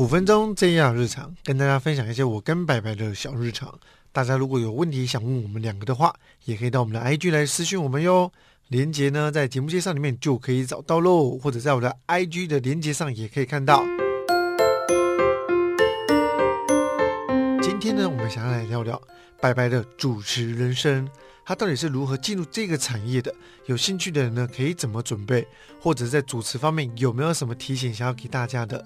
五分钟这样日常，跟大家分享一些我跟白白的小日常。大家如果有问题想问我们两个的话，也可以到我们的 IG 来私讯我们哟。连接呢在节目介绍里面就可以找到喽，或者在我的 IG 的连接上也可以看到。今天呢，我们想要来聊聊白白的主持人生，他到底是如何进入这个产业的？有兴趣的人呢，可以怎么准备？或者在主持方面有没有什么提醒想要给大家的？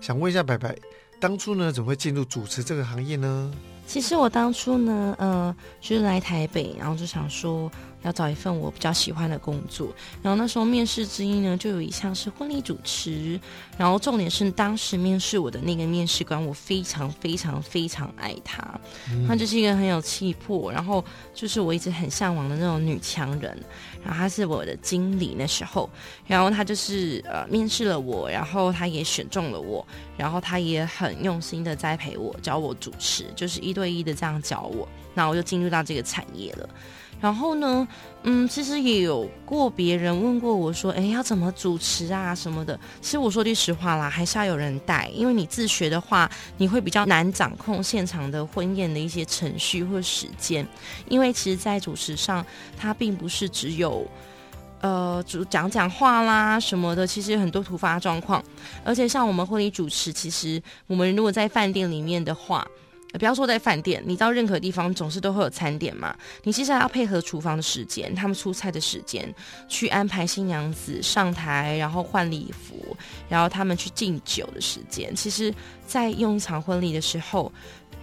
想问一下白白，当初呢怎么会进入主持这个行业呢？其实我当初呢，呃，就是来台北，然后就想说。要找一份我比较喜欢的工作，然后那时候面试之一呢，就有一项是婚礼主持，然后重点是当时面试我的那个面试官，我非常非常非常爱他，他就是一个很有气魄，然后就是我一直很向往的那种女强人，然后他是我的经理那时候，然后他就是呃面试了我，然后他也选中了我，然后他也很用心的栽培我，教我主持，就是一对一的这样教我，那我就进入到这个产业了。然后呢，嗯，其实也有过别人问过我说，哎，要怎么主持啊什么的。其实我说句实话啦，还是要有人带，因为你自学的话，你会比较难掌控现场的婚宴的一些程序或时间。因为其实，在主持上，它并不是只有，呃，主讲讲话啦什么的，其实很多突发状况。而且像我们婚礼主持，其实我们如果在饭店里面的话。不要说在饭店，你到任何地方总是都会有餐点嘛。你其实还要配合厨房的时间，他们出菜的时间，去安排新娘子上台，然后换礼服，然后他们去敬酒的时间。其实，在用一场婚礼的时候。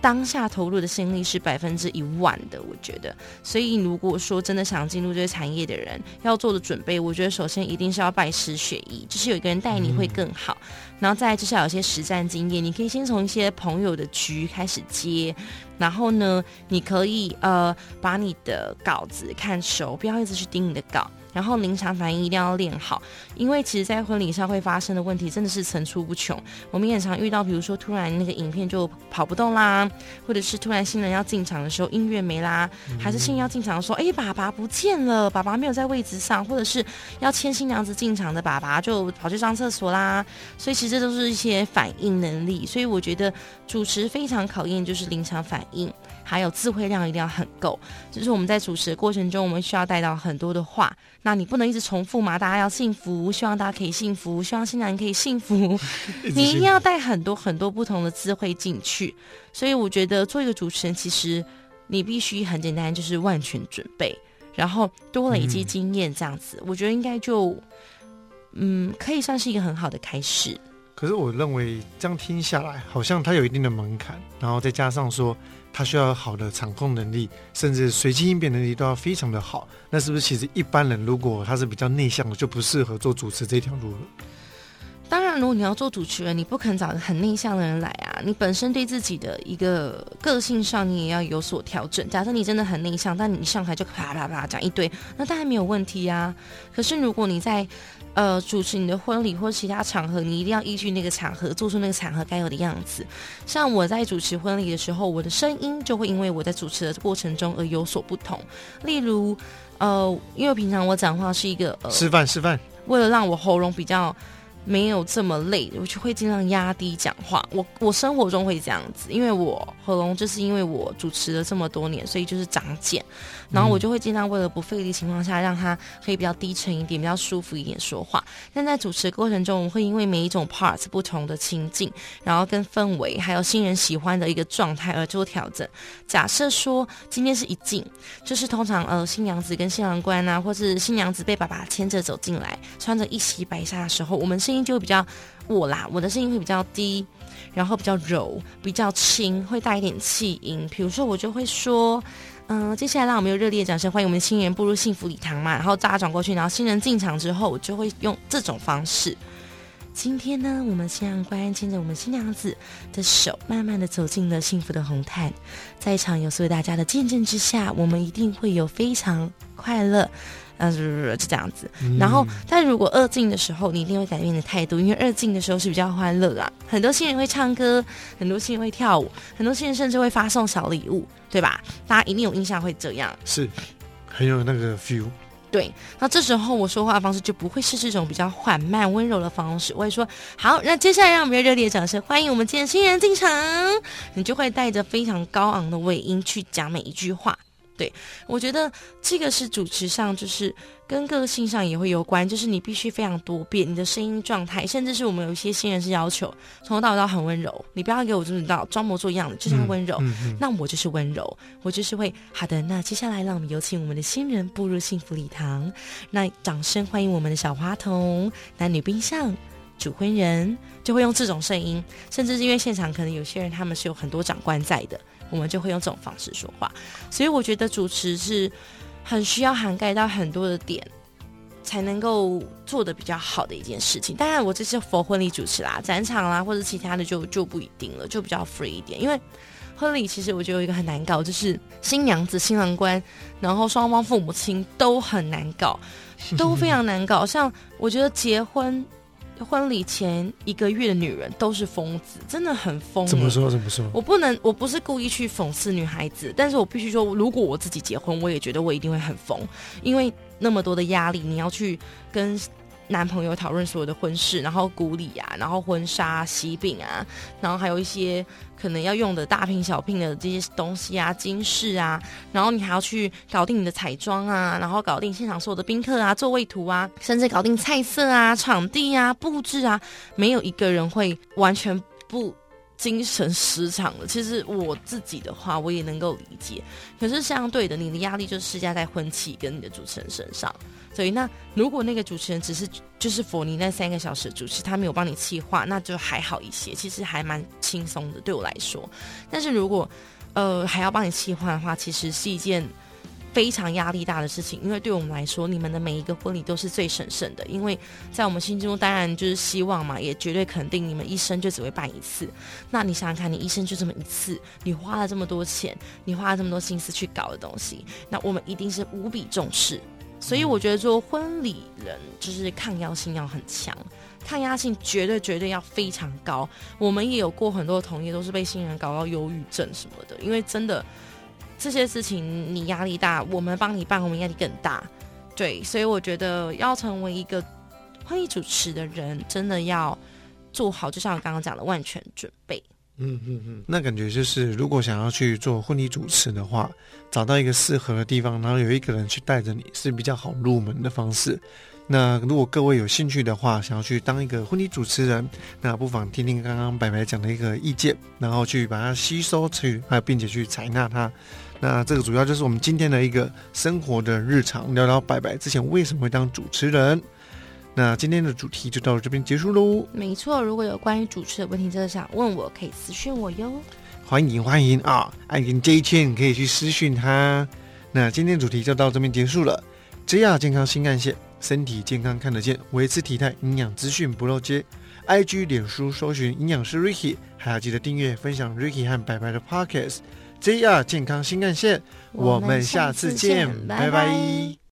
当下投入的心力是百分之一万的，我觉得。所以如果说真的想进入这个产业的人，要做的准备，我觉得首先一定是要拜师学艺，就是有一个人带你会更好。然后再就是要有些实战经验，你可以先从一些朋友的局开始接。然后呢，你可以呃把你的稿子看熟，不要一直去盯你的稿。然后临场反应一定要练好，因为其实，在婚礼上会发生的问题真的是层出不穷。我们也常遇到，比如说突然那个影片就跑不动啦，或者是突然新人要进场的时候音乐没啦，还是新人要进场的时候，哎，爸爸不见了，爸爸没有在位置上，或者是要牵新娘子进场的爸爸就跑去上厕所啦。所以其实这都是一些反应能力。所以我觉得主持非常考验就是临场反应，还有智慧量一定要很够。就是我们在主持的过程中，我们需要带到很多的话。那你不能一直重复嘛？大家要幸福，希望大家可以幸福，希望新娘可以 幸福。你一定要带很多很多不同的智慧进去。所以我觉得做一个主持人，其实你必须很简单，就是万全准备，然后多累积经验，这样子，我觉得应该就嗯，可以算是一个很好的开始。可是我认为这样听下来，好像它有一定的门槛，然后再加上说。它需要好的场控能力，甚至随机应变能力都要非常的好。那是不是其实一般人如果他是比较内向的，就不适合做主持这条路了？当然，如果你要做主持人，你不肯找个很内向的人来啊。你本身对自己的一个个性上，你也要有所调整。假设你真的很内向，但你上台就啪啪啪讲一堆，那当然没有问题呀。可是如果你在呃，主持你的婚礼或其他场合，你一定要依据那个场合做出那个场合该有的样子。像我在主持婚礼的时候，我的声音就会因为我在主持的过程中而有所不同。例如，呃，因为平常我讲话是一个呃示范示范，为了让我喉咙比较。没有这么累，我就会尽量压低讲话。我我生活中会这样子，因为我喉咙就是因为我主持了这么多年，所以就是长茧。然后我就会尽量为了不费力情况下，让它可以比较低沉一点，比较舒服一点说话。但在主持过程中，我会因为每一种 parts 不同的情境，然后跟氛围，还有新人喜欢的一个状态而做调整。假设说今天是一进，就是通常呃新娘子跟新郎官啊，或是新娘子被爸爸牵着走进来，穿着一袭白纱的时候，我们是声音就会比较我啦，我的声音会比较低，然后比较柔，比较轻，会带一点气音。比如说我就会说。嗯，接下来让我们用热烈的掌声欢迎我们新人步入幸福礼堂嘛。然后大家转过去，然后新人进场之后，我就会用这种方式。今天呢，我们新郎官牵着我们新娘子的手，慢慢的走进了幸福的红毯。在场有所有大家的见证之下，我们一定会有非常快乐。嗯，是就这样子。然后，但如果二进的时候，你一定会改变你的态度，因为二进的时候是比较欢乐啊。很多新人会唱歌，很多新人会跳舞，很多新人甚至会发送小礼物，对吧？大家一定有印象会这样，是很有那个 feel。对，那这时候我说话的方式就不会是这种比较缓慢温柔的方式，我会说好，那接下来让我们热烈的掌声欢迎我们今天新人进场，你就会带着非常高昂的尾音去讲每一句话。对，我觉得这个是主持上，就是跟个性上也会有关，就是你必须非常多变，你的声音状态，甚至是我们有一些新人是要求从头到尾都很温柔，你不要给我就是到装模作样的，就是温柔。那我就是温柔，我就是会好的。那接下来让我们有请我们的新人步入幸福礼堂，那掌声欢迎我们的小花童、男女宾相、主婚人，就会用这种声音，甚至是因为现场可能有些人他们是有很多长官在的。我们就会用这种方式说话，所以我觉得主持是很需要涵盖到很多的点，才能够做的比较好的一件事情。当然，我这是佛婚礼主持啦，展场啦或者其他的就就不一定了，就比较 free 一点。因为婚礼其实我觉得有一个很难搞，就是新娘子、新郎官，然后双方父母亲都很难搞，都非常难搞。像我觉得结婚。婚礼前一个月的女人都是疯子，真的很疯。怎么说？怎么说？我不能，我不是故意去讽刺女孩子，但是我必须说，如果我自己结婚，我也觉得我一定会很疯，因为那么多的压力，你要去跟。男朋友讨论所有的婚事，然后古礼啊，然后婚纱、喜饼啊，然后还有一些可能要用的大聘小聘的这些东西啊，金饰啊，然后你还要去搞定你的彩妆啊，然后搞定现场所有的宾客啊、座位图啊，甚至搞定菜色啊、场地啊、布置啊，没有一个人会完全不精神失常的。其实我自己的话，我也能够理解，可是相对的，你的压力就是施加在婚期跟你的主持人身上。所以，那如果那个主持人只是就是佛尼那三个小时主持，他没有帮你气话，那就还好一些，其实还蛮轻松的，对我来说。但是如果呃还要帮你气话的话，其实是一件非常压力大的事情，因为对我们来说，你们的每一个婚礼都是最神圣的，因为在我们心中，当然就是希望嘛，也绝对肯定你们一生就只会办一次。那你想想看，你一生就这么一次，你花了这么多钱，你花了这么多心思去搞的东西，那我们一定是无比重视。所以我觉得做婚礼人就是抗压性要很强，抗压性绝对绝对要非常高。我们也有过很多同业都是被新人搞到忧郁症什么的，因为真的这些事情你压力大，我们帮你办，我们压力更大。对，所以我觉得要成为一个婚礼主持的人，真的要做好，就像我刚刚讲的万全准备。嗯嗯嗯，那感觉就是，如果想要去做婚礼主持的话，找到一个适合的地方，然后有一个人去带着你，是比较好入门的方式。那如果各位有兴趣的话，想要去当一个婚礼主持人，那不妨听听刚刚白白讲的一个意见，然后去把它吸收去，还有并且去采纳它。那这个主要就是我们今天的一个生活的日常，聊聊白白之前为什么会当主持人。那今天的主题就到这边结束喽。没错，如果有关于主持的问题，真的想问我，可以私讯我哟。欢迎欢迎啊！爱听 J 千可以去私讯他。那今天主题就到这边结束了。JR 健康新干线，身体健康看得见，维持体态，营养资讯不漏接。IG、脸书搜寻营养师 Ricky，还要记得订阅分享 Ricky 和白白的 Podcast。JR 健康新干线，我们下次见，拜拜。